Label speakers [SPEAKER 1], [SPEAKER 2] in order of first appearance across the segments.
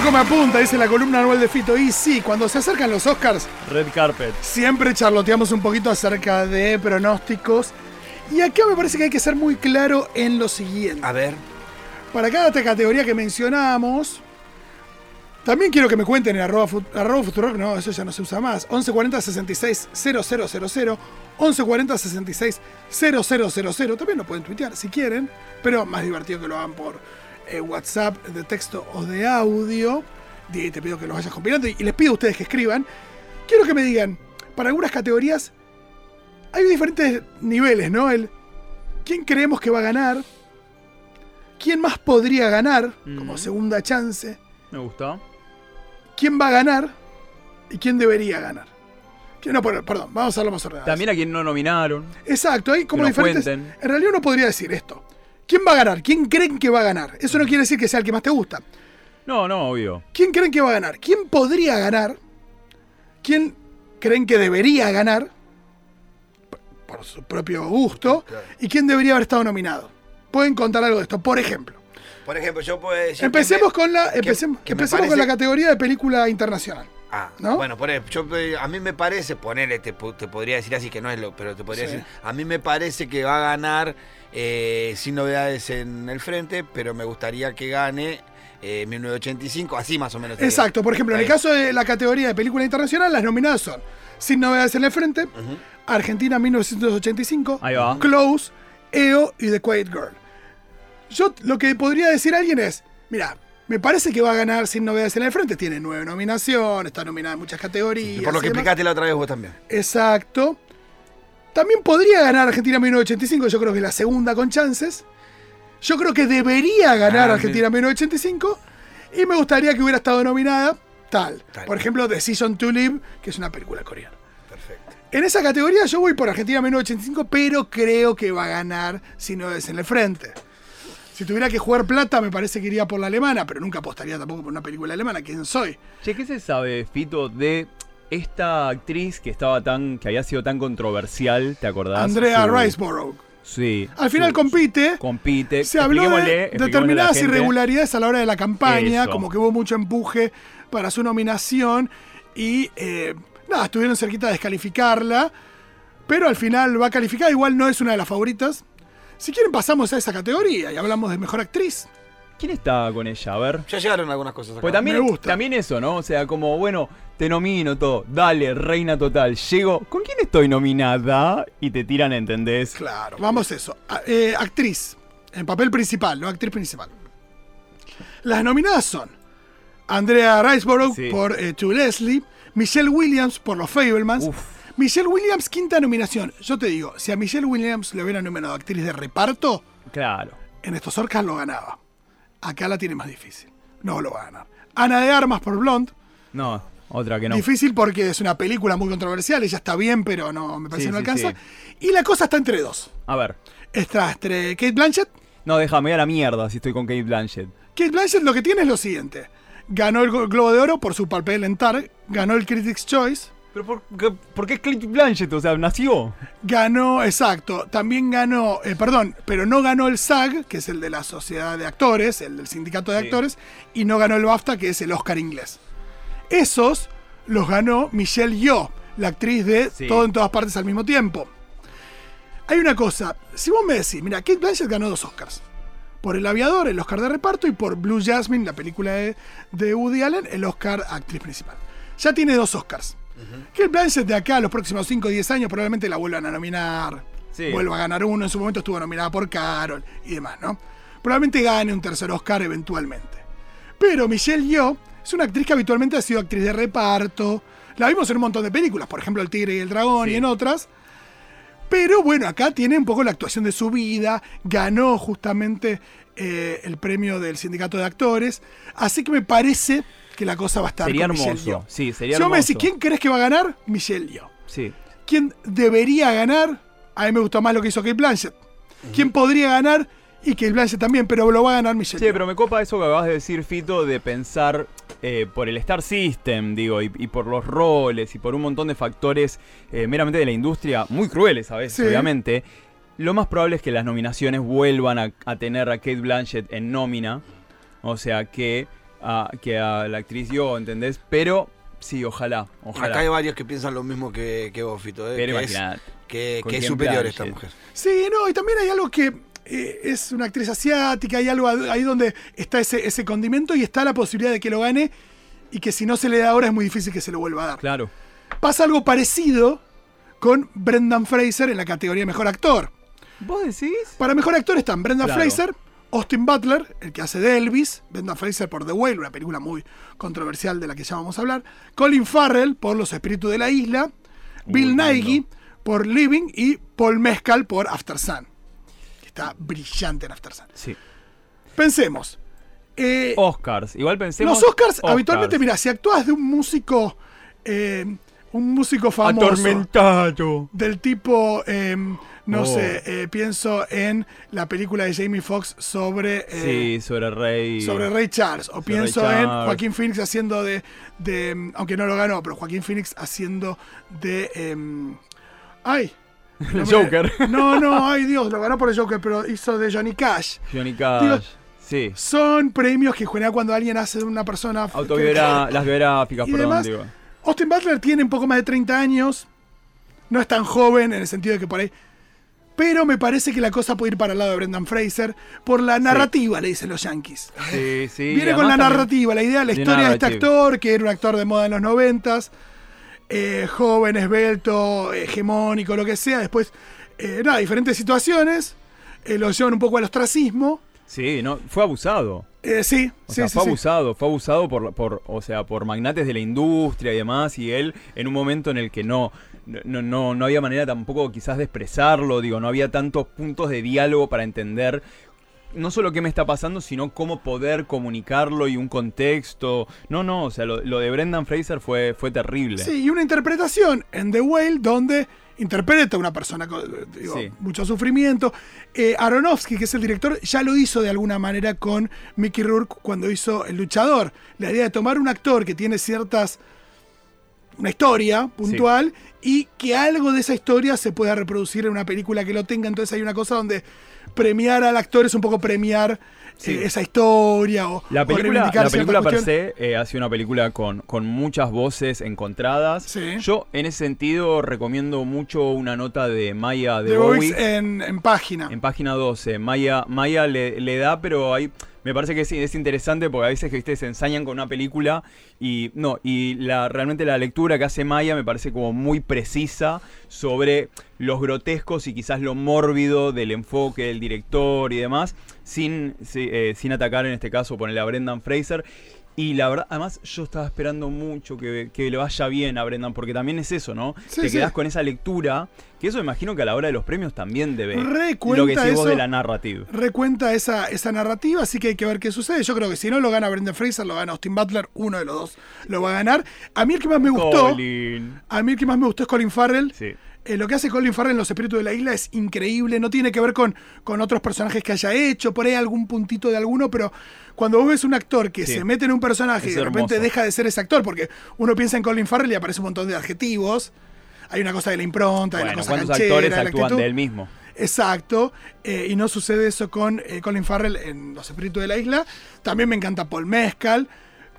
[SPEAKER 1] Churco me apunta, dice la columna anual de Fito. Y sí, cuando se acercan los Oscars,
[SPEAKER 2] Red Carpet.
[SPEAKER 1] siempre charloteamos un poquito acerca de pronósticos. Y acá me parece que hay que ser muy claro en lo siguiente.
[SPEAKER 3] A ver.
[SPEAKER 1] Para cada categoría que mencionamos, también quiero que me cuenten en arroba, fut- arroba Futurock, no, eso ya no se usa más. 1140 66 000, 1140 66 000. También lo pueden tuitear si quieren, pero más divertido que lo hagan por eh, WhatsApp de texto o de audio. Y te pido que los vayas compilando y les pido a ustedes que escriban. Quiero que me digan, para algunas categorías hay diferentes niveles, ¿no? El quién creemos que va a ganar, quién más podría ganar como
[SPEAKER 2] Mm.
[SPEAKER 1] segunda chance,
[SPEAKER 2] Me gusta.
[SPEAKER 1] quién va a ganar y quién debería ganar. Que- No, per- perdón, vamos a hablar más ordenado.
[SPEAKER 2] También a quien no nominaron.
[SPEAKER 1] Exacto, hay como
[SPEAKER 2] nos
[SPEAKER 1] diferentes.
[SPEAKER 2] cuenten.
[SPEAKER 1] En realidad uno podría decir esto. ¿Quién va a ganar? ¿Quién creen que va a ganar? Eso no quiere decir que sea el que más te gusta.
[SPEAKER 2] No, no, obvio.
[SPEAKER 1] ¿Quién creen que va a ganar? ¿Quién podría ganar? ¿Quién creen que debería ganar? Por su propio gusto. ¿Y quién debería haber estado nominado? Pueden contar algo de esto. Por ejemplo,
[SPEAKER 3] Por ejemplo, yo puedo decir. que
[SPEAKER 1] empecemos
[SPEAKER 3] me-
[SPEAKER 1] con la, empecemos,
[SPEAKER 3] que
[SPEAKER 1] empecemos con la categoría de película internacional.
[SPEAKER 3] Ah,
[SPEAKER 1] ¿no?
[SPEAKER 3] Bueno, por ejemplo, yo, eh, a mí me parece, ponele, te, te podría decir así que no es lo, pero te podría
[SPEAKER 1] Sí.
[SPEAKER 3] decir, a mí me parece que va a ganar eh, sin novedades en el frente, pero me gustaría que gane eh, 1985, así más o menos.
[SPEAKER 1] Exacto, por ejemplo, en el caso de la categoría de película internacional, las nominadas son Sin novedades en el frente. Argentina 1985,
[SPEAKER 2] Ahí va.
[SPEAKER 1] Close, EO y The Quiet Girl. Yo lo que podría decir a alguien es, mira, me parece que va a ganar Sin novedades en el frente, tiene nueve nominaciones, está nominada en muchas categorías.
[SPEAKER 3] Por lo que
[SPEAKER 1] y
[SPEAKER 3] explicaste la otra vez vos también.
[SPEAKER 1] Exacto. También podría ganar Argentina 1985, yo creo que es la segunda con chances. Yo creo que debería ganar
[SPEAKER 3] Ah,
[SPEAKER 1] Argentina 1985 y me gustaría que hubiera estado nominada tal.
[SPEAKER 3] Tal.
[SPEAKER 1] Por ejemplo, Decision to Live, que es una película coreana.
[SPEAKER 3] Perfecto.
[SPEAKER 1] En esa categoría yo voy por Argentina 1985, pero creo que va a ganar si no es en el frente. Si tuviera que jugar plata, me parece que iría por la alemana, pero nunca apostaría tampoco por una película alemana. ¿Quién soy?
[SPEAKER 2] Che, ¿qué se sabe, Fito, de esta actriz que estaba tan. que había sido tan controversial, ¿te acordás?
[SPEAKER 1] Andrea
[SPEAKER 2] Su-
[SPEAKER 1] Riceborough.
[SPEAKER 2] Sí.
[SPEAKER 1] Al final compite.
[SPEAKER 2] compite.
[SPEAKER 1] Se habló de
[SPEAKER 2] a
[SPEAKER 1] determinadas irregularidades a la hora de la campaña,
[SPEAKER 2] Eso.
[SPEAKER 1] como que hubo mucho empuje para su nominación y eh, nada, estuvieron cerquita de descalificarla, pero al final va a calificar, igual no es una de las favoritas. Si quieren pasamos a esa categoría y hablamos de mejor actriz.
[SPEAKER 2] ¿Quién está con ella? A ver.
[SPEAKER 3] Ya llegaron algunas cosas acá.
[SPEAKER 2] Pues también,
[SPEAKER 1] Me gusta.
[SPEAKER 2] también eso, ¿no? O sea, como, bueno, te nomino todo. Dale, reina total. Llego. ¿Con quién estoy nominada? Y te tiran, ¿entendés?
[SPEAKER 1] Claro, vamos a eso. A- eh, actriz, en papel principal, no actriz principal. Las nominadas son Andrea Riceborough
[SPEAKER 2] Sí.
[SPEAKER 1] por eh, To Leslie, Michelle Williams por Los Fablemans.
[SPEAKER 2] Uf.
[SPEAKER 1] Michelle Williams, quinta nominación. Yo te digo, si a Michelle Williams le hubieran nominado actriz de reparto,
[SPEAKER 2] Claro.
[SPEAKER 1] en estos Orcas lo ganaba. Acá la tiene más difícil. No lo va a ganar. Ana de Armas por Blonde.
[SPEAKER 2] No, otra que no.
[SPEAKER 1] Difícil porque es una película muy controversial. Ella está bien, pero no me parece
[SPEAKER 2] Sí,
[SPEAKER 1] que no
[SPEAKER 2] sí,
[SPEAKER 1] alcanza. Y la cosa está entre dos.
[SPEAKER 2] A ver.
[SPEAKER 1] Está entre Kate Blanchett
[SPEAKER 2] No, déjame a la mierda si estoy con Kate Blanchett.
[SPEAKER 1] Kate Blanchett lo que tiene es lo siguiente. Ganó el Glo- Globo de Oro por su papel en Tar, ganó el Critics' Choice,
[SPEAKER 2] ¿Pero por qué, por qué Kate Blanchett? O sea, nació.
[SPEAKER 1] ganó, exacto, también ganó, eh, perdón, pero no ganó el SAG, que es el de la Sociedad de Actores, el del Sindicato de
[SPEAKER 2] Sí.
[SPEAKER 1] Actores, y no ganó el BAFTA, que es el Oscar inglés. Esos los ganó Michelle Yeoh, la actriz de
[SPEAKER 2] Sí.
[SPEAKER 1] Todo en todas partes al mismo tiempo. Hay una cosa, si vos me decís, mira, Kate Blanchett ganó dos Oscars. Por El Aviador, el Oscar de reparto, y por Blue Jasmine, la película de, de Woody Allen, el Oscar actriz principal. Ya tiene dos Oscars. Kate Blanchett de acá a los próximos 5 o 10 años probablemente la vuelvan a nominar.
[SPEAKER 2] Sí.
[SPEAKER 1] Vuelva a ganar uno. En su momento estuvo nominada por Carol y demás, ¿no? Probablemente gane un tercer Oscar eventualmente. Pero Michelle Yeoh es una actriz que habitualmente ha sido actriz de reparto. La vimos en un montón de películas, por ejemplo El Tigre y el Dragón
[SPEAKER 2] Sí.
[SPEAKER 1] y en otras. Pero bueno, acá tiene un poco la actuación de su vida. Ganó justamente eh, el premio del sindicato de actores. Así que me parece que la cosa va a estar
[SPEAKER 2] Sería
[SPEAKER 1] con Michelle
[SPEAKER 2] hermoso.
[SPEAKER 1] Yeoh.
[SPEAKER 2] Sí, sería
[SPEAKER 1] si vos me
[SPEAKER 2] hermoso.
[SPEAKER 1] decís, ¿quién crees que va a ganar? Michelle Yeoh.
[SPEAKER 2] Sí.
[SPEAKER 1] ¿Quién debería ganar? A mí me gustó más lo que hizo Kate Blanchett. ¿Quién podría ganar? Y Kate Blanchett también, pero lo va a ganar Michelle
[SPEAKER 2] Sí,
[SPEAKER 1] Yeoh.
[SPEAKER 2] pero me copa eso que acabas de decir, Fito, de pensar eh, por el Star System, digo, y, y por los roles y por un montón de factores eh, meramente de la industria, muy crueles a veces,
[SPEAKER 1] Sí.
[SPEAKER 2] obviamente. Lo más probable es que las nominaciones vuelvan a, a tener a Kate Blanchett en nómina. O sea, que a, que a la actriz yo, ¿entendés? Pero sí, ojalá, ojalá.
[SPEAKER 3] Acá hay varios que piensan lo mismo que, que vos, Fito. ¿eh?
[SPEAKER 2] Pero
[SPEAKER 3] que, es, que, es superior
[SPEAKER 2] Blanchett.
[SPEAKER 3] esta mujer.
[SPEAKER 1] Sí, no, y también hay algo que eh, es una actriz asiática, hay algo ahí donde está ese, ese condimento y está la posibilidad de que lo gane y que si no se le da ahora es muy difícil que se lo vuelva a dar.
[SPEAKER 2] Claro.
[SPEAKER 1] Pasa algo parecido con Brendan Fraser en la categoría Mejor Actor.
[SPEAKER 2] ¿Vos decís?
[SPEAKER 1] Para Mejor Actor están Brendan
[SPEAKER 2] Claro.
[SPEAKER 1] Fraser, Austin Butler, el que hace de Elvis, Brendan Fraser por The Whale, una película muy controversial de la que ya vamos a hablar, Colin Farrell por Los Espíritus de la Isla, Bill. Nighy por Living y Paul Mescal por After Sun. Está brillante en After Sun.
[SPEAKER 2] Sí.
[SPEAKER 1] Pensemos. eh,
[SPEAKER 2] Oscars. Igual pensemos.
[SPEAKER 1] los Oscars, habitualmente, mira, si actúas de un músico, eh, un músico famoso
[SPEAKER 2] Atormentado.
[SPEAKER 1] del tipo, eh, no
[SPEAKER 2] Oh.
[SPEAKER 1] sé, eh, pienso en la película de Jamie Foxx sobre, eh,
[SPEAKER 2] Sí, sobre Rey.
[SPEAKER 1] sobre Ray Charles, o
[SPEAKER 2] Sobre
[SPEAKER 1] pienso en. Joaquín Phoenix haciendo de, de, mm, aunque no lo ganó, pero Joaquín Phoenix haciendo de, em, ay,
[SPEAKER 2] El Joker.
[SPEAKER 1] No, no, ay Dios, lo ganó por el Joker, pero hizo de Johnny Cash.
[SPEAKER 2] Johnny Cash.
[SPEAKER 1] Digo,
[SPEAKER 2] sí.
[SPEAKER 1] Son premios que en general cuando alguien hace de una persona que-
[SPEAKER 2] Autobiografía, las biográficas,
[SPEAKER 1] Y
[SPEAKER 2] perdón,
[SPEAKER 1] demás,
[SPEAKER 2] digo.
[SPEAKER 1] Austin Butler tiene un poco más de 30 años. No es tan joven en el sentido de que por ahí. Pero me parece que la cosa puede ir para el lado de Brendan Fraser por la narrativa, le dicen los yankees.
[SPEAKER 2] Sí, sí.
[SPEAKER 1] Viene con la narrativa, la idea, la historia de este actor, que era un actor de moda en los noventas, eh, joven, esbelto, hegemónico, lo que sea. Después, eh, nada, diferentes situaciones, eh, lo llevan un poco al ostracismo.
[SPEAKER 2] Sí, no, fue abusado.
[SPEAKER 1] Eh, sí,
[SPEAKER 2] O
[SPEAKER 1] sí,
[SPEAKER 2] sea,
[SPEAKER 1] sí,
[SPEAKER 2] fue
[SPEAKER 1] sí.
[SPEAKER 2] abusado, fue abusado por, por, o sea, por magnates de la industria y demás, y él en un momento en el que no, no, no, no había manera tampoco quizás de expresarlo, digo, no había tantos puntos de diálogo para entender no solo qué me está pasando, sino cómo poder comunicarlo y un contexto. No, no, o sea, lo, lo de Brendan Fraser fue, fue terrible.
[SPEAKER 1] Sí, y una interpretación en The Whale donde interpreta a una persona con digo,
[SPEAKER 2] Sí.
[SPEAKER 1] mucho sufrimiento. Eh, Aronofsky, que es el director, ya lo hizo de alguna manera con Mickey Rourke cuando hizo El Luchador. La idea de tomar un actor que tiene ciertas. Una historia puntual y que algo de esa historia se pueda reproducir en una película que lo tenga. Entonces hay una cosa donde premiar al actor es un poco premiar
[SPEAKER 2] Sí.
[SPEAKER 1] eh, esa historia o,
[SPEAKER 2] La película, la película per se eh, ha sido una película con, con muchas voces encontradas.
[SPEAKER 1] Sí.
[SPEAKER 2] Yo, en ese sentido, recomiendo mucho una nota de Maya de
[SPEAKER 1] De
[SPEAKER 2] Bowie.
[SPEAKER 1] En, en página.
[SPEAKER 2] En página 12, Maya, Maya le, le da, pero ahí me parece que es, es interesante porque a veces que ustedes se ensañan con una película y no, y la, realmente la lectura que hace Maya me parece como muy precisa sobre los grotescos y quizás lo mórbido del enfoque del director y demás, sin, sí, eh, sin atacar en este caso ponerle a Brendan Fraser. Y la verdad, además yo estaba esperando mucho que, que le vaya bien a Brendan, porque también es eso, ¿no?
[SPEAKER 1] Sí,
[SPEAKER 2] Te
[SPEAKER 1] sí.
[SPEAKER 2] quedás con esa lectura, que eso imagino que a la hora de los premios también debe
[SPEAKER 1] Recuenta
[SPEAKER 2] lo que decís vos de la narrativa.
[SPEAKER 1] recuenta esa, esa narrativa, así que hay que ver qué sucede. Yo creo que si no lo gana Brendan Fraser, lo gana Austin Butler, uno de los dos lo va a ganar. A mí el que más me gustó,
[SPEAKER 2] Colin.
[SPEAKER 1] a mí el que más me gustó es Colin Farrell.
[SPEAKER 2] Sí.
[SPEAKER 1] Eh, lo que hace Colin Farrell en Los Espíritus de la Isla es increíble, no tiene que ver con, con otros personajes que haya hecho, por ahí algún puntito de alguno, pero cuando vos ves un actor que
[SPEAKER 2] Sí.
[SPEAKER 1] se mete en un personaje
[SPEAKER 2] Es
[SPEAKER 1] y de repente
[SPEAKER 2] hermoso.
[SPEAKER 1] deja de ser ese actor, porque uno piensa en Colin Farrell y aparece un montón de adjetivos, hay una cosa de la impronta, de la cosa
[SPEAKER 2] ¿cuántos
[SPEAKER 1] canchera,
[SPEAKER 2] actores
[SPEAKER 1] de la
[SPEAKER 2] actúan
[SPEAKER 1] actitud.
[SPEAKER 2] de él mismo?
[SPEAKER 1] Exacto, eh, y no sucede eso con eh, Colin Farrell en Los Espíritus de la Isla. También me encanta Paul Mescal,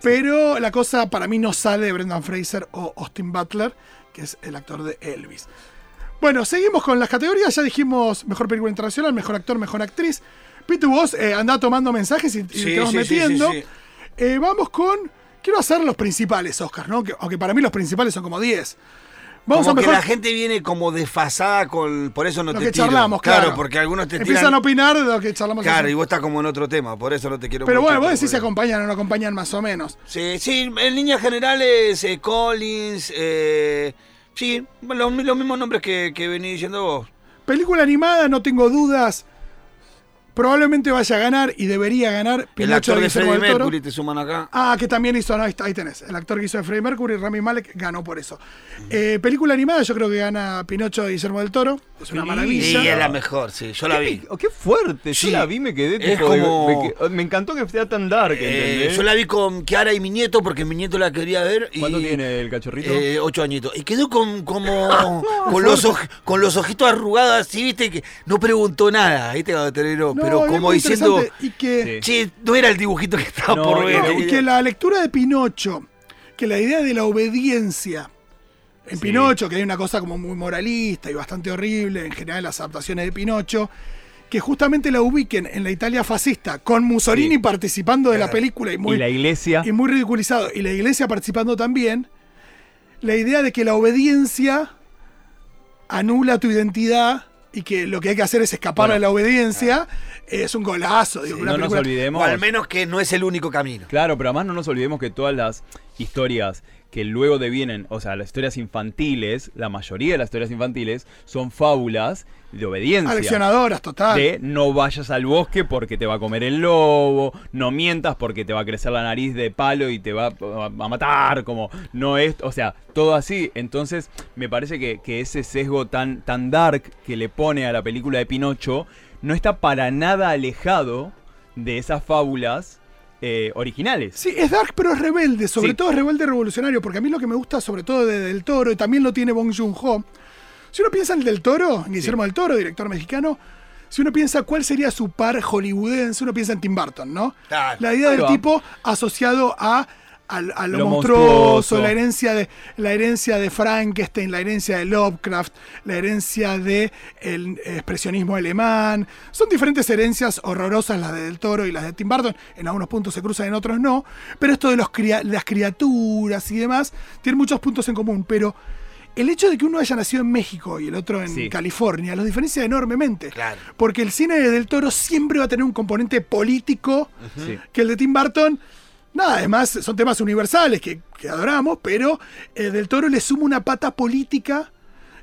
[SPEAKER 1] pero la cosa para mí no sale de Brendan Fraser o Austin Butler, que es el actor de Elvis. Bueno, seguimos con las categorías. Ya dijimos mejor película internacional, mejor actor, mejor actriz. Pitu, vos eh, andá tomando mensajes y, y
[SPEAKER 3] Sí,
[SPEAKER 1] te vas
[SPEAKER 3] sí,
[SPEAKER 1] metiendo.
[SPEAKER 3] sí, sí.
[SPEAKER 1] Eh, vamos con. Quiero hacer los principales Oscars, ¿no? Que- aunque para mí los principales son como 10. Vamos
[SPEAKER 3] como
[SPEAKER 1] a
[SPEAKER 3] que
[SPEAKER 1] mejor.
[SPEAKER 3] la gente viene como desfasada con. Por eso no
[SPEAKER 1] Lo
[SPEAKER 3] te
[SPEAKER 1] que
[SPEAKER 3] tiro.
[SPEAKER 1] charlamos, claro.
[SPEAKER 3] porque algunos te
[SPEAKER 1] Empiezan
[SPEAKER 3] tiran.
[SPEAKER 1] a opinar de lo que charlamos.
[SPEAKER 3] Claro,
[SPEAKER 1] así.
[SPEAKER 3] y vos estás como en otro tema, por eso no te quiero
[SPEAKER 1] Pero bueno, vos decís si acompañan o no acompañan más o menos.
[SPEAKER 3] Sí, sí, en líneas generales, eh, Collins, eh, sí, los, los mismos nombres que, que venís diciendo vos.
[SPEAKER 1] Película animada, no tengo dudas. Probablemente vaya a ganar y debería ganar
[SPEAKER 3] El
[SPEAKER 1] Pinocho
[SPEAKER 3] actor de Freddie. Mercury te suman acá.
[SPEAKER 1] Ah, que también hizo, no, ahí, está, ahí tenés. El actor que hizo de Freddie Mercury, Rami Malek, ganó por eso. Eh, película animada, yo creo que gana Pinocho de Guillermo del Toro. Es una
[SPEAKER 2] Sí,
[SPEAKER 3] Sí,
[SPEAKER 1] maravilla.
[SPEAKER 3] es la mejor, sí, yo la vi.
[SPEAKER 2] Oh, qué fuerte,
[SPEAKER 3] Sí.
[SPEAKER 2] yo la vi, me quedé
[SPEAKER 3] Es
[SPEAKER 2] tipo.
[SPEAKER 3] como-
[SPEAKER 2] Me, encantó que sea tan dark,
[SPEAKER 3] Eh, yo la vi con Kiara y mi nieto porque mi nieto la quería ver. Y,
[SPEAKER 2] ¿Cuánto tiene el cachorrito?
[SPEAKER 3] Eh, ocho añitos. Y quedó con, como con, los oj- con los ojitos arrugados así, viste, que no preguntó nada, viste, cuando.
[SPEAKER 1] No,
[SPEAKER 3] pero como diciendo.
[SPEAKER 1] Y que,
[SPEAKER 2] Sí.
[SPEAKER 3] che, no era el dibujito que estaba
[SPEAKER 2] No,
[SPEAKER 3] por ver.
[SPEAKER 2] no,
[SPEAKER 1] y que la lectura de Pinocho, que la idea de la obediencia en
[SPEAKER 2] Sí.
[SPEAKER 1] Pinocho, que hay una cosa como muy moralista y bastante horrible en general las adaptaciones de Pinocho, que justamente la ubiquen en la Italia fascista, con Mussolini
[SPEAKER 2] Sí.
[SPEAKER 1] participando de la película y muy,
[SPEAKER 2] y la iglesia.
[SPEAKER 1] y muy ridiculizado, y la iglesia participando también, la idea de que la obediencia anula tu identidad y que lo que hay que hacer es escapar
[SPEAKER 2] Bueno,
[SPEAKER 1] de la obediencia, es un golazo. digo,
[SPEAKER 2] Sí,
[SPEAKER 1] una
[SPEAKER 2] no nos olvidemos.
[SPEAKER 3] O al menos que no es el único camino.
[SPEAKER 2] Claro, pero además no nos olvidemos que todas las historias que luego devienen, o sea, las historias infantiles, la mayoría de las historias infantiles son fábulas de obediencia.
[SPEAKER 1] Aleccionadoras, total.
[SPEAKER 2] De no vayas al bosque porque te va a comer el lobo, no mientas porque te va a crecer la nariz de palo y te va a matar, como no es, o sea, todo así. Entonces, me parece que, que ese sesgo tan, tan dark que le pone a la película de Pinocho no está para nada alejado de esas fábulas eh, originales.
[SPEAKER 1] Sí, es dark, pero es rebelde. Sobre
[SPEAKER 2] Sí.
[SPEAKER 1] todo es rebelde revolucionario. Porque a mí lo que me gusta, sobre todo de Del Toro, y también lo tiene Bong Joon-ho. Si uno piensa en Del Toro, Guillermo del Toro, director mexicano, si uno piensa cuál sería su par hollywoodense, uno piensa en Tim Burton, ¿no?
[SPEAKER 3] Claro.
[SPEAKER 1] La idea
[SPEAKER 2] Ahí
[SPEAKER 1] del
[SPEAKER 2] va.
[SPEAKER 1] tipo asociado a, a lo,
[SPEAKER 2] Lo
[SPEAKER 1] monstruoso,
[SPEAKER 2] monstruoso.
[SPEAKER 1] la herencia de la herencia de Frankenstein, la herencia de Lovecraft, la herencia de el expresionismo alemán. Son diferentes herencias horrorosas las de Del Toro y las de Tim Burton. En algunos puntos se cruzan, en otros no. Pero esto de los cria- las criaturas y demás tiene muchos puntos en común. Pero el hecho de que uno haya nacido en México y el otro en
[SPEAKER 2] Sí.
[SPEAKER 1] California los diferencia enormemente.
[SPEAKER 3] Claro.
[SPEAKER 1] Porque el cine de Del Toro siempre va a tener un componente político
[SPEAKER 2] Sí.
[SPEAKER 1] que el de Tim Burton. Nada, además son temas universales que, que adoramos, pero eh, Del Toro le suma una pata política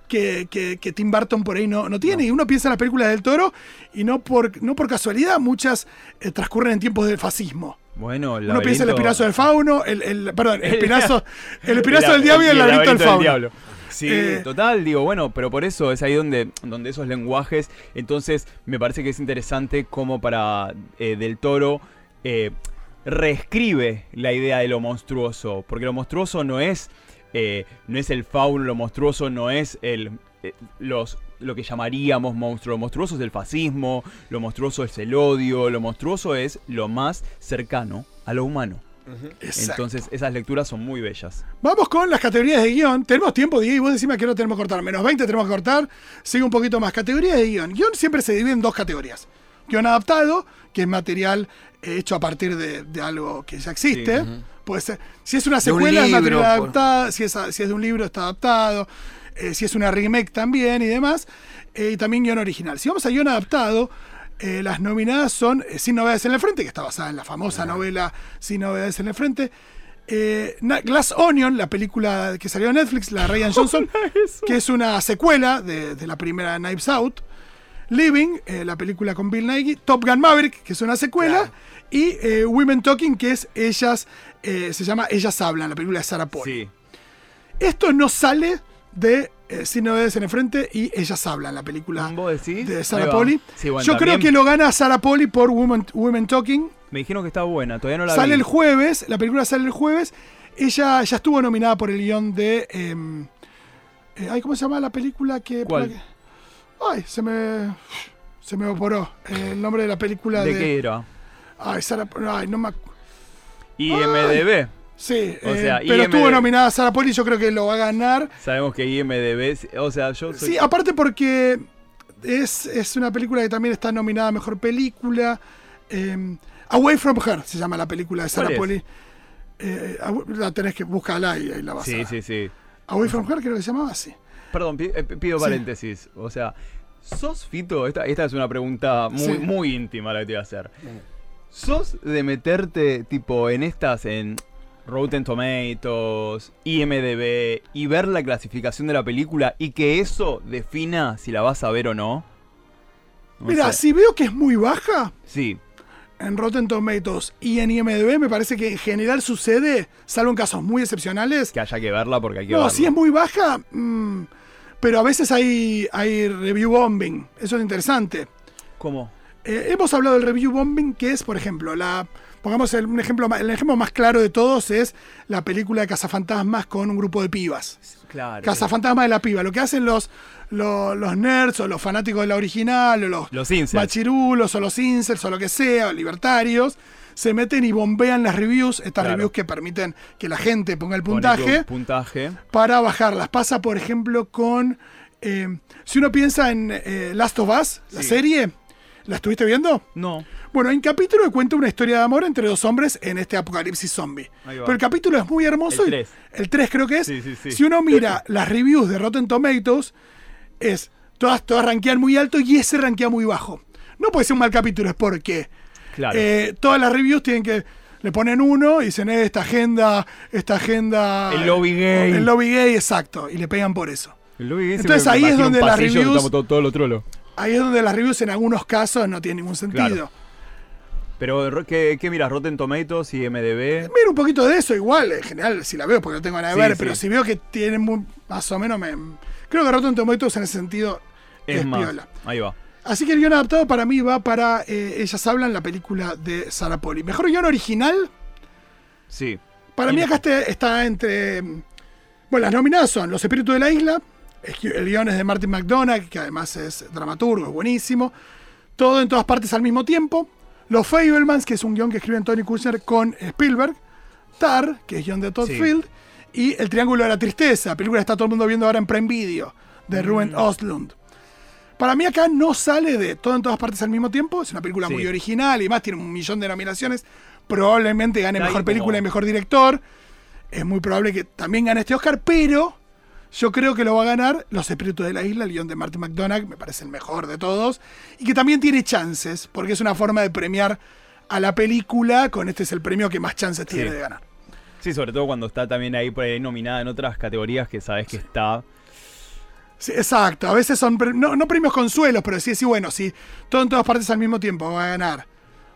[SPEAKER 1] que, que- que Tim Burton por ahí no, no tiene. Y uno piensa en las películas del Toro y no por, no por casualidad, muchas eh, transcurren en tiempos del fascismo.
[SPEAKER 2] Bueno, el
[SPEAKER 1] Uno piensa en el espinazo del fauno, el, el- perdón, el espinazo, el espinazo
[SPEAKER 2] El-
[SPEAKER 1] del diablo y el laberinto del fauno.
[SPEAKER 2] Sí,
[SPEAKER 1] Eh,
[SPEAKER 2] total, digo, bueno, pero por eso es ahí donde, donde esos lenguajes, entonces me parece que es interesante como para eh, Del Toro eh, reescribe la idea de lo monstruoso, porque lo monstruoso no es, eh, no es el fauno, lo monstruoso no es el, eh, los, lo que llamaríamos monstruo, lo monstruoso es el fascismo, lo monstruoso es el odio, lo monstruoso es lo más cercano a lo humano.
[SPEAKER 1] Exacto.
[SPEAKER 2] Entonces esas lecturas son muy bellas.
[SPEAKER 1] Vamos con las categorías de guion. Tenemos tiempo, Diego, y vos decime que no tenemos que cortar. Menos 20 tenemos que cortar. Sigue un poquito más. Categorías de guion. Guión siempre se divide en dos categorías. Guión adaptado, que es material eh, hecho a partir de, de algo que ya existe.
[SPEAKER 2] Sí.
[SPEAKER 1] Puede ser. Si es una
[SPEAKER 3] un
[SPEAKER 1] secuela, es material
[SPEAKER 3] por-
[SPEAKER 1] adaptado. Si es, si es de un libro, está adaptado. Eh, si es una remake también y demás. Eh, y también guion original. Si vamos a guion adaptado, eh, las nominadas son eh, Sin Novedades en el Frente, que está basada en la famosa novela Sin Novedades en el Frente. Eh, Glass Onion, la película que salió en Netflix, la Ryan Johnson, que es una secuela de, de la primera Knives Out. Living, eh, la película con Bill Nighy. Top Gun Maverick, que es una secuela.
[SPEAKER 3] Claro.
[SPEAKER 1] Y eh, Women Talking, que es Ellas, eh, se llama Ellas Hablan, la película de Sarah Paul.
[SPEAKER 2] Sí.
[SPEAKER 1] Esto no sale de Sin Novedades en el Frente y Ellas Hablan, la película de Sarah. Poli.
[SPEAKER 2] Sí, bueno,
[SPEAKER 1] Yo creo que lo gana Sarah Poli por Women, Women Talking.
[SPEAKER 2] Me dijeron que estaba buena, todavía no la
[SPEAKER 1] Sale
[SPEAKER 2] vi.
[SPEAKER 1] el jueves, la película sale el jueves. Ella ya estuvo nominada por el guion de. em, ¿Cómo se llama la película que.
[SPEAKER 2] ¿Cuál?
[SPEAKER 1] Ay, se me. Se me evaporó eh, el nombre de la película
[SPEAKER 2] ¿De
[SPEAKER 1] de.
[SPEAKER 2] qué era?
[SPEAKER 1] Ay, Sarah. Ay, no me.
[SPEAKER 2] IMDB.
[SPEAKER 1] Sí,
[SPEAKER 2] O
[SPEAKER 1] eh,
[SPEAKER 2] sea,
[SPEAKER 1] pero
[SPEAKER 2] IMDb.
[SPEAKER 1] estuvo nominada Sarah Poli, yo creo que lo va a ganar.
[SPEAKER 2] Sabemos que IMDB, o sea, yo soy...
[SPEAKER 1] Sí, aparte porque es, es una película que también está nominada a Mejor Película. eh, Away From Her se llama la película de Sarah
[SPEAKER 2] ¿Cuál es?
[SPEAKER 1] Poli. Eh, aw- la tenés que buscarla y ahí la vas
[SPEAKER 2] sí,
[SPEAKER 1] a
[SPEAKER 2] sí, sí.
[SPEAKER 1] Away from Her creo que se llamaba así.
[SPEAKER 2] Perdón, eh, pido
[SPEAKER 1] Sí.
[SPEAKER 2] paréntesis. O sea, ¿sos Fito? Esta, esta es una pregunta muy,
[SPEAKER 1] Sí.
[SPEAKER 2] muy íntima la que te voy a hacer. ¿Sos de meterte tipo en estas, en Rotten Tomatoes, IMDB y ver la clasificación de la película y que eso defina si la vas a ver o no? No
[SPEAKER 1] Mira, si veo que es muy baja
[SPEAKER 2] Sí,
[SPEAKER 1] en Rotten Tomatoes y en IMDb, me parece que en general sucede, salvo en casos muy excepcionales.
[SPEAKER 2] que haya que verla porque hay que
[SPEAKER 1] No,
[SPEAKER 2] verla.
[SPEAKER 1] si es muy baja, mm, pero a veces hay, hay review bombing. Eso es interesante.
[SPEAKER 2] ¿Cómo?
[SPEAKER 1] Eh, hemos hablado del review bombing, que es, por ejemplo, la. Pongamos el, un ejemplo, el ejemplo más claro de todos es la película de Cazafantasmas con un grupo de pibas.
[SPEAKER 2] Claro.
[SPEAKER 1] Cazafantasmas de la piba. Lo que hacen los, los, los nerds o los fanáticos de la original o los,
[SPEAKER 2] Los incels.
[SPEAKER 1] machirulos o los incels o lo que sea, o libertarios, se meten y bombean las reviews, estas
[SPEAKER 2] Claro.
[SPEAKER 1] reviews que permiten que la gente ponga el puntaje
[SPEAKER 2] Puntaje.
[SPEAKER 1] para bajarlas. Pasa, por ejemplo, con. eh, si uno piensa en eh, Last of Us, la serie, ¿la estuviste viendo?
[SPEAKER 2] No.
[SPEAKER 1] Bueno, hay un capítulo que cuenta una historia de amor entre dos hombres en este apocalipsis zombie. Pero el capítulo es muy hermoso.
[SPEAKER 2] El
[SPEAKER 1] y-
[SPEAKER 2] tres.
[SPEAKER 1] El 3 creo que es.
[SPEAKER 2] Sí, sí, sí.
[SPEAKER 1] Si uno mira las reviews de Rotten Tomatoes, es todas, todas rankean muy alto y ese rankea muy bajo. No puede ser un mal capítulo, es porque
[SPEAKER 2] Claro.
[SPEAKER 1] eh, todas las reviews tienen que. Le ponen uno y dicen, eh, esta agenda, esta agenda.
[SPEAKER 2] El lobby gay.
[SPEAKER 1] El lobby gay, exacto. Y le pegan por eso.
[SPEAKER 2] El lobby ese
[SPEAKER 1] Entonces ahí es donde las reviews-
[SPEAKER 2] todo, todo lo trolo.
[SPEAKER 1] Ahí es donde las reviews en algunos casos no tienen ningún sentido.
[SPEAKER 2] Claro. Pero, ro- ¿qué, qué miras? Rotten Tomatoes y MDB.
[SPEAKER 1] Mira un poquito de eso, igual, en general, si la veo, porque no tengo nada de
[SPEAKER 2] Sí,
[SPEAKER 1] ver,
[SPEAKER 2] sí.
[SPEAKER 1] pero si veo que tienen muy- más o menos, me, creo que Rotten Tomatoes en ese sentido es,
[SPEAKER 2] Es más.
[SPEAKER 1] piola.
[SPEAKER 2] Ahí va.
[SPEAKER 1] Así que el guion adaptado para mí va para eh, Ellas Hablan, la película de Sarah Poli. Mejor guion original,
[SPEAKER 2] Sí.
[SPEAKER 1] para
[SPEAKER 2] Y-
[SPEAKER 1] mí acá está entre... mm, Bueno, las nominadas son Los Espíritus de la Isla, el guion es de Martin McDonagh, que además es dramaturgo, es buenísimo. Todo en todas partes al mismo tiempo. Los Fablemans, que es un guion que escriben Tony Kushner con Spielberg. Tar, que es guion de Todd
[SPEAKER 2] Sí.
[SPEAKER 1] Field. Y El Triángulo de la Tristeza, película que está todo el mundo viendo ahora en Prime Video, de Ruben
[SPEAKER 2] Mm.
[SPEAKER 1] Oslund. Para mí acá no sale de todo en todas partes al mismo tiempo. Es una película
[SPEAKER 2] Sí.
[SPEAKER 1] muy original y más tiene un millón de nominaciones. Probablemente gane
[SPEAKER 2] Está
[SPEAKER 1] mejor película
[SPEAKER 2] como-
[SPEAKER 1] y mejor director. Es muy probable que también gane este Oscar, pero yo creo que lo va a ganar Los Espíritus de la Isla, el guion de Martin McDonagh, me parece el mejor de todos. Y que también tiene chances, porque es una forma de premiar a la película. Con este es el premio que más chances tiene
[SPEAKER 2] Sí.
[SPEAKER 1] de ganar.
[SPEAKER 2] Sí, sobre todo cuando está también ahí por ahí nominada en otras categorías que sabes que está.
[SPEAKER 1] Sí, exacto, a veces son no, no premios consuelos, pero sí, sí, bueno, si todo en todas partes al mismo tiempo va a ganar,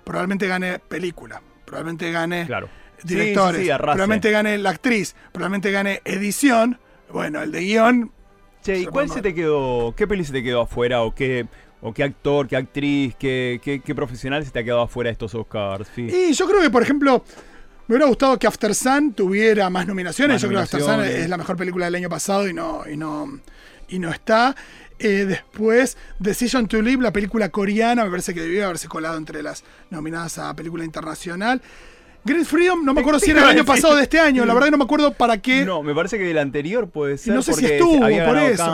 [SPEAKER 1] probablemente gane película, probablemente gane
[SPEAKER 2] Claro.
[SPEAKER 1] directores,
[SPEAKER 2] Sí, sí, sí,
[SPEAKER 1] probablemente gane la actriz, probablemente gane edición, bueno, el de guion,
[SPEAKER 2] Che, ¿y cuál se te quedó? ¿Qué peli se te quedó afuera? ¿O qué, o qué actor, qué actriz, qué, qué, qué profesional se te ha quedado afuera de estos Oscars? Sí.
[SPEAKER 1] y yo creo que, por ejemplo, me hubiera gustado que After Sun tuviera más nominaciones,
[SPEAKER 2] Más
[SPEAKER 1] yo creo que After Sun es la mejor película del año pasado y no, y no, y no está. Eh, después, Decision to Live, la película coreana, me parece que debió haberse colado entre las nominadas a película internacional. Great Freedom, no me acuerdo si era el año pasado o de este año, la verdad que no me acuerdo para qué.
[SPEAKER 2] No, me parece que del anterior puede ser.
[SPEAKER 1] no sé si estuvo,
[SPEAKER 2] había
[SPEAKER 1] por eso.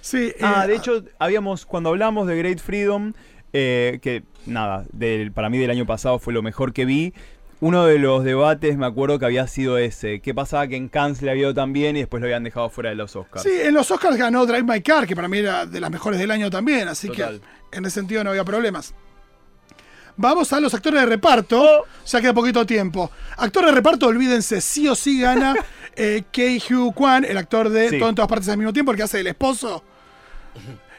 [SPEAKER 1] Sí,
[SPEAKER 2] Ah,
[SPEAKER 1] eh,
[SPEAKER 2] de hecho, habíamos, cuando hablamos de Great Freedom, eh, que nada, del, para mí del año pasado fue lo mejor que vi. Uno de los debates, me acuerdo que había sido ese. ¿Qué pasaba que en Cannes le había ido tan bien y después lo habían dejado fuera de los Oscars?
[SPEAKER 1] Sí, en los Oscars ganó Drive My Car, que para mí era de las mejores del año también, así
[SPEAKER 2] Total.
[SPEAKER 1] que en ese sentido no había problemas. Vamos a los actores de reparto,
[SPEAKER 2] Oh.
[SPEAKER 1] ya queda poquito tiempo. Actor de reparto, olvídense, sí o sí gana eh, Kei Hugh Kwan, el actor de
[SPEAKER 2] Sí.
[SPEAKER 1] Todo en todas partes al mismo tiempo, el que hace del esposo.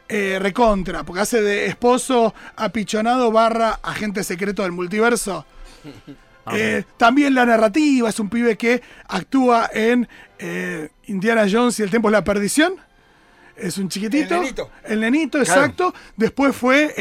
[SPEAKER 1] Eh, recontra, porque hace de esposo apichonado barra agente secreto del multiverso.
[SPEAKER 2] Ah,
[SPEAKER 1] Eh, también la narrativa, es un pibe que actúa en eh, Indiana Jones y el Templo de la Perdición. Es un chiquitito.
[SPEAKER 3] El nenito.
[SPEAKER 1] El nenito,
[SPEAKER 3] Claro.
[SPEAKER 1] exacto. Después fue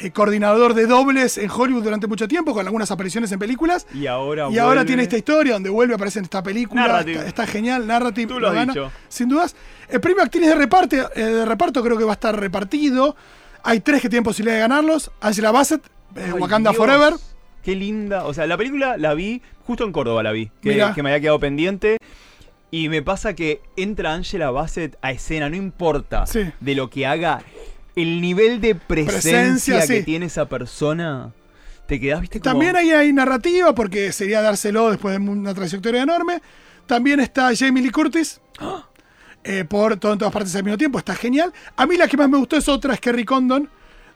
[SPEAKER 1] eh, coordinador de dobles en Hollywood durante mucho tiempo, con algunas apariciones en películas.
[SPEAKER 2] Y ahora
[SPEAKER 1] Y ahora tiene esta historia donde vuelve a aparecer en esta película.
[SPEAKER 2] Narrative.
[SPEAKER 1] Está, está genial, Narrative.
[SPEAKER 2] Tú lo has dicho.
[SPEAKER 1] Sin dudas. El premio actriz de reparto, eh, de reparto creo que va a estar repartido. Hay tres que tienen posibilidad de ganarlos. Angela Bassett, eh, Wakanda
[SPEAKER 2] Dios.
[SPEAKER 1] Forever.
[SPEAKER 2] Qué linda. O sea, la película la vi, justo en Córdoba la vi, que, me había quedado pendiente. Y me pasa que entra Angela Bassett a escena, no importa
[SPEAKER 1] Sí.
[SPEAKER 2] de lo que haga, el nivel de presencia,
[SPEAKER 1] Presencia,
[SPEAKER 2] que
[SPEAKER 1] sí.
[SPEAKER 2] tiene esa persona, te quedás, viste, como...
[SPEAKER 1] También ahí hay narrativa, porque sería dárselo después de una trayectoria enorme. También está Jamie Lee Curtis. eh, por todo en todas partes al mismo tiempo. Está genial. A mí la que más me gustó es otra, es Kerry Condon,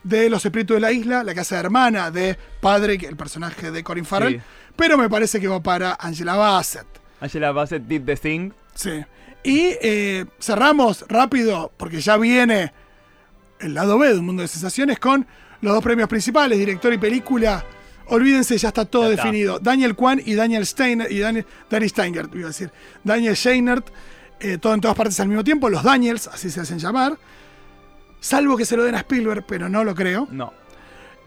[SPEAKER 1] de Los Espíritus de la Isla, la casa de hermana de Padre, el personaje de Corin Farrell.
[SPEAKER 2] Sí.
[SPEAKER 1] Pero me parece que va para Angela Bassett.
[SPEAKER 2] Angela Bassett did the thing.
[SPEAKER 1] Sí. Y eh, cerramos rápido, porque ya viene el lado B de un mundo de sensaciones con los dos premios principales, director y película. Olvídense, ya está todo
[SPEAKER 2] Ya está.
[SPEAKER 1] definido. Daniel Kwan y Daniel Steiner, y Daniel, Danny Steingert, iba a decir. Daniel Scheinert, eh, todo en todas partes al mismo tiempo. Los Daniels, así se hacen llamar. Salvo que se lo den a Spielberg, pero no lo creo.
[SPEAKER 2] No.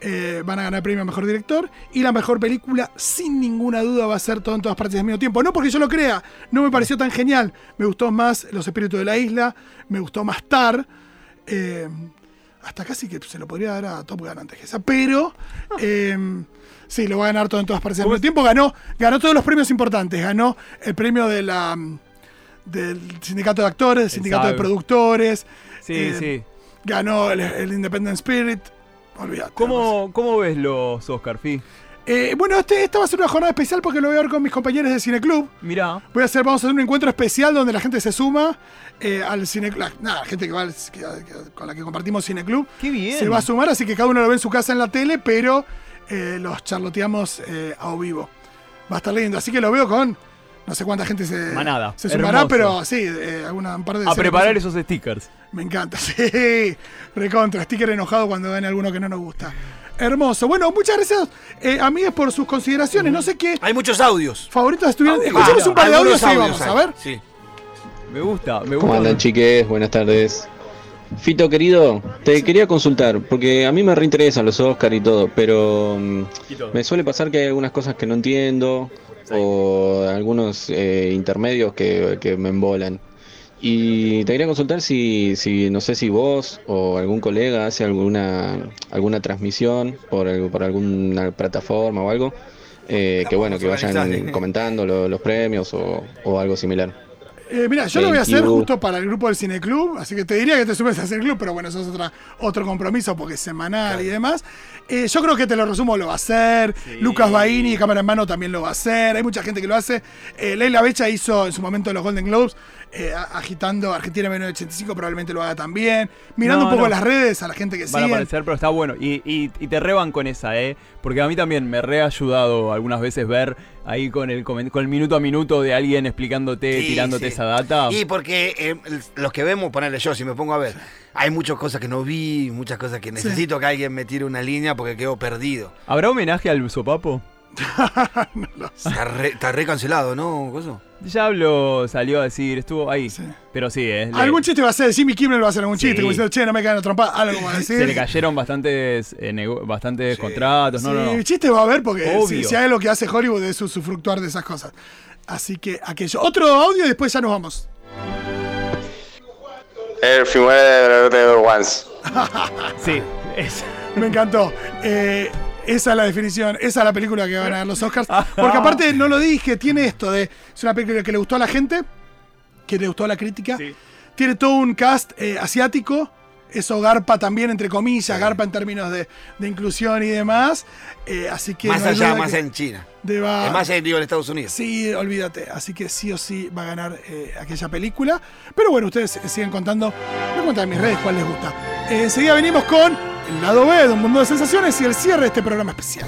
[SPEAKER 1] Eh, van a ganar premio a mejor director. Y la mejor película, sin ninguna duda, va a ser todo en todas partes al mismo tiempo. No porque yo lo crea, no me pareció tan genial. Me gustó más Los Espíritus de la Isla, me gustó más Tar. eh, hasta casi que se lo podría dar a Top Gun antes que esa. Pero eh, sí, lo va a ganar todo en todas partes al mismo tiempo. Ganó, ganó todos los premios importantes. Ganó el premio de la, del sindicato de actores, del sindicato de productores.
[SPEAKER 2] Sí,
[SPEAKER 1] eh,
[SPEAKER 2] sí.
[SPEAKER 1] Ganó el, el Independent Spirit. Olvídate.
[SPEAKER 2] ¿Cómo, ¿Cómo ves los Oscar, Fi?
[SPEAKER 1] Eh, bueno, este, esta va a ser una jornada especial porque lo voy a ver con mis compañeros de Cineclub.
[SPEAKER 2] Mirá.
[SPEAKER 1] Voy a hacer, vamos a hacer un encuentro especial donde la gente se suma eh, al Cineclub. Nada, la gente que va al- que- que- con la que compartimos Cineclub
[SPEAKER 2] Qué bien.
[SPEAKER 1] se va a sumar, así que cada uno lo ve en su casa en la tele, pero eh, los charloteamos eh, a o vivo. Va a estar lindo, así que lo veo con no sé cuánta gente se,
[SPEAKER 2] Manada.
[SPEAKER 1] se sumará,
[SPEAKER 2] Hermoso.
[SPEAKER 1] pero sí, eh, alguna, un par de
[SPEAKER 2] A preparar esos stickers.
[SPEAKER 1] Me encanta, sí. Recontra, sticker enojado cuando gane alguno que no nos gusta. Hermoso. Bueno, muchas gracias, eh, amigos, por sus consideraciones. No sé qué
[SPEAKER 3] Hay muchos audios.
[SPEAKER 1] favoritos estuvieron.
[SPEAKER 2] Audio.
[SPEAKER 1] Escuchamos
[SPEAKER 2] Ah,
[SPEAKER 1] un par de audios y vamos
[SPEAKER 3] hay.
[SPEAKER 1] a ver.
[SPEAKER 3] Sí.
[SPEAKER 2] Me gusta, me
[SPEAKER 4] ¿Cómo
[SPEAKER 2] gusta.
[SPEAKER 4] andan chiques? Buenas tardes. Fito querido, te quería consultar, porque a mí me reinteresan los Oscar y todo, pero mm,
[SPEAKER 2] Y todo.
[SPEAKER 4] me suele pasar que hay algunas cosas que no entiendo o algunos eh, intermedios que, que me embolan. Y te quería consultar si, si, no sé si vos o algún colega hace alguna, alguna transmisión por, el- por alguna plataforma o algo, eh, que bueno, que vayan comentando lo- los premios o, o algo similar.
[SPEAKER 1] Eh, mira, yo lo voy a
[SPEAKER 4] Thank
[SPEAKER 1] hacer
[SPEAKER 4] you.
[SPEAKER 1] justo para el grupo del Cineclub, así que te diría que te sumes al Cineclub, pero bueno, eso es otra, otro compromiso porque es semanal y demás. Eh, yo creo que te lo resumo, lo va a hacer. Lucas Baini, cámara en mano, también lo va a hacer. Hay mucha gente que lo hace. Eh, Leila Becha hizo en su momento los Golden Globes, eh, a- agitando Argentina 1985, probablemente lo haga también. Mirando
[SPEAKER 2] No,
[SPEAKER 1] un poco
[SPEAKER 2] no.
[SPEAKER 1] las redes, a la gente que
[SPEAKER 2] Van a
[SPEAKER 1] sigue.
[SPEAKER 2] aparecer, pero está bueno. Y, y, y te reban con esa, ¿eh? Porque a mí también me re ha ayudado algunas veces ver ahí con el, con el minuto a minuto de alguien explicándote,
[SPEAKER 3] Sí,
[SPEAKER 2] tirándote
[SPEAKER 3] sí.
[SPEAKER 2] esa data.
[SPEAKER 3] Y porque eh, los que vemos, ponerle yo, si me pongo a ver, hay muchas cosas que no vi, muchas cosas que necesito que alguien me tire una línea porque quedo perdido.
[SPEAKER 2] ¿Habrá homenaje al sopapo?
[SPEAKER 3] Está re, está re cancelado, ¿no? Coso?
[SPEAKER 2] Ya habló, salió a decir, estuvo ahí.
[SPEAKER 1] Sí.
[SPEAKER 2] Pero sí, ¿eh? Le-
[SPEAKER 1] Algún chiste va a hacer, Jimmy Kimmel va a hacer algún
[SPEAKER 2] Sí.
[SPEAKER 1] chiste, como diciendo, che, no me caen a trompar, algo va a decir.
[SPEAKER 2] se le cayeron bastantes, eh, nego- bastantes
[SPEAKER 3] Sí.
[SPEAKER 2] contratos. No,
[SPEAKER 1] sí,
[SPEAKER 2] no, no.
[SPEAKER 1] el chiste va a haber porque si,
[SPEAKER 2] Obvio.
[SPEAKER 1] si hay lo que hace Hollywood es su, fluctuar de esas cosas. Así que aquello. Otro audio y después ya nos vamos.
[SPEAKER 5] El firmware de Once.
[SPEAKER 2] Sí, es.
[SPEAKER 1] Me encantó. Eh, esa es la definición, esa es la película que van a ganar los Oscars. Porque aparte, no lo dije, tiene esto de. Es una película que le gustó a la gente, que le gustó a la crítica.
[SPEAKER 2] Sí.
[SPEAKER 1] Tiene todo un cast eh, asiático. Eso garpa también, entre comillas, garpa en términos de, de inclusión y demás. Eh, así que.
[SPEAKER 3] Más
[SPEAKER 1] no
[SPEAKER 3] allá, más
[SPEAKER 1] que
[SPEAKER 3] en China.
[SPEAKER 1] deba-
[SPEAKER 3] Es más en digo, en Estados Unidos.
[SPEAKER 1] Sí, olvídate. Así que sí o sí va a ganar eh, aquella película. Pero bueno, ustedes eh, siguen contando. Me cuentan en mis redes cuál les gusta. Eh, enseguida venimos con el lado B de un mundo de sensaciones y el cierre de este programa especial.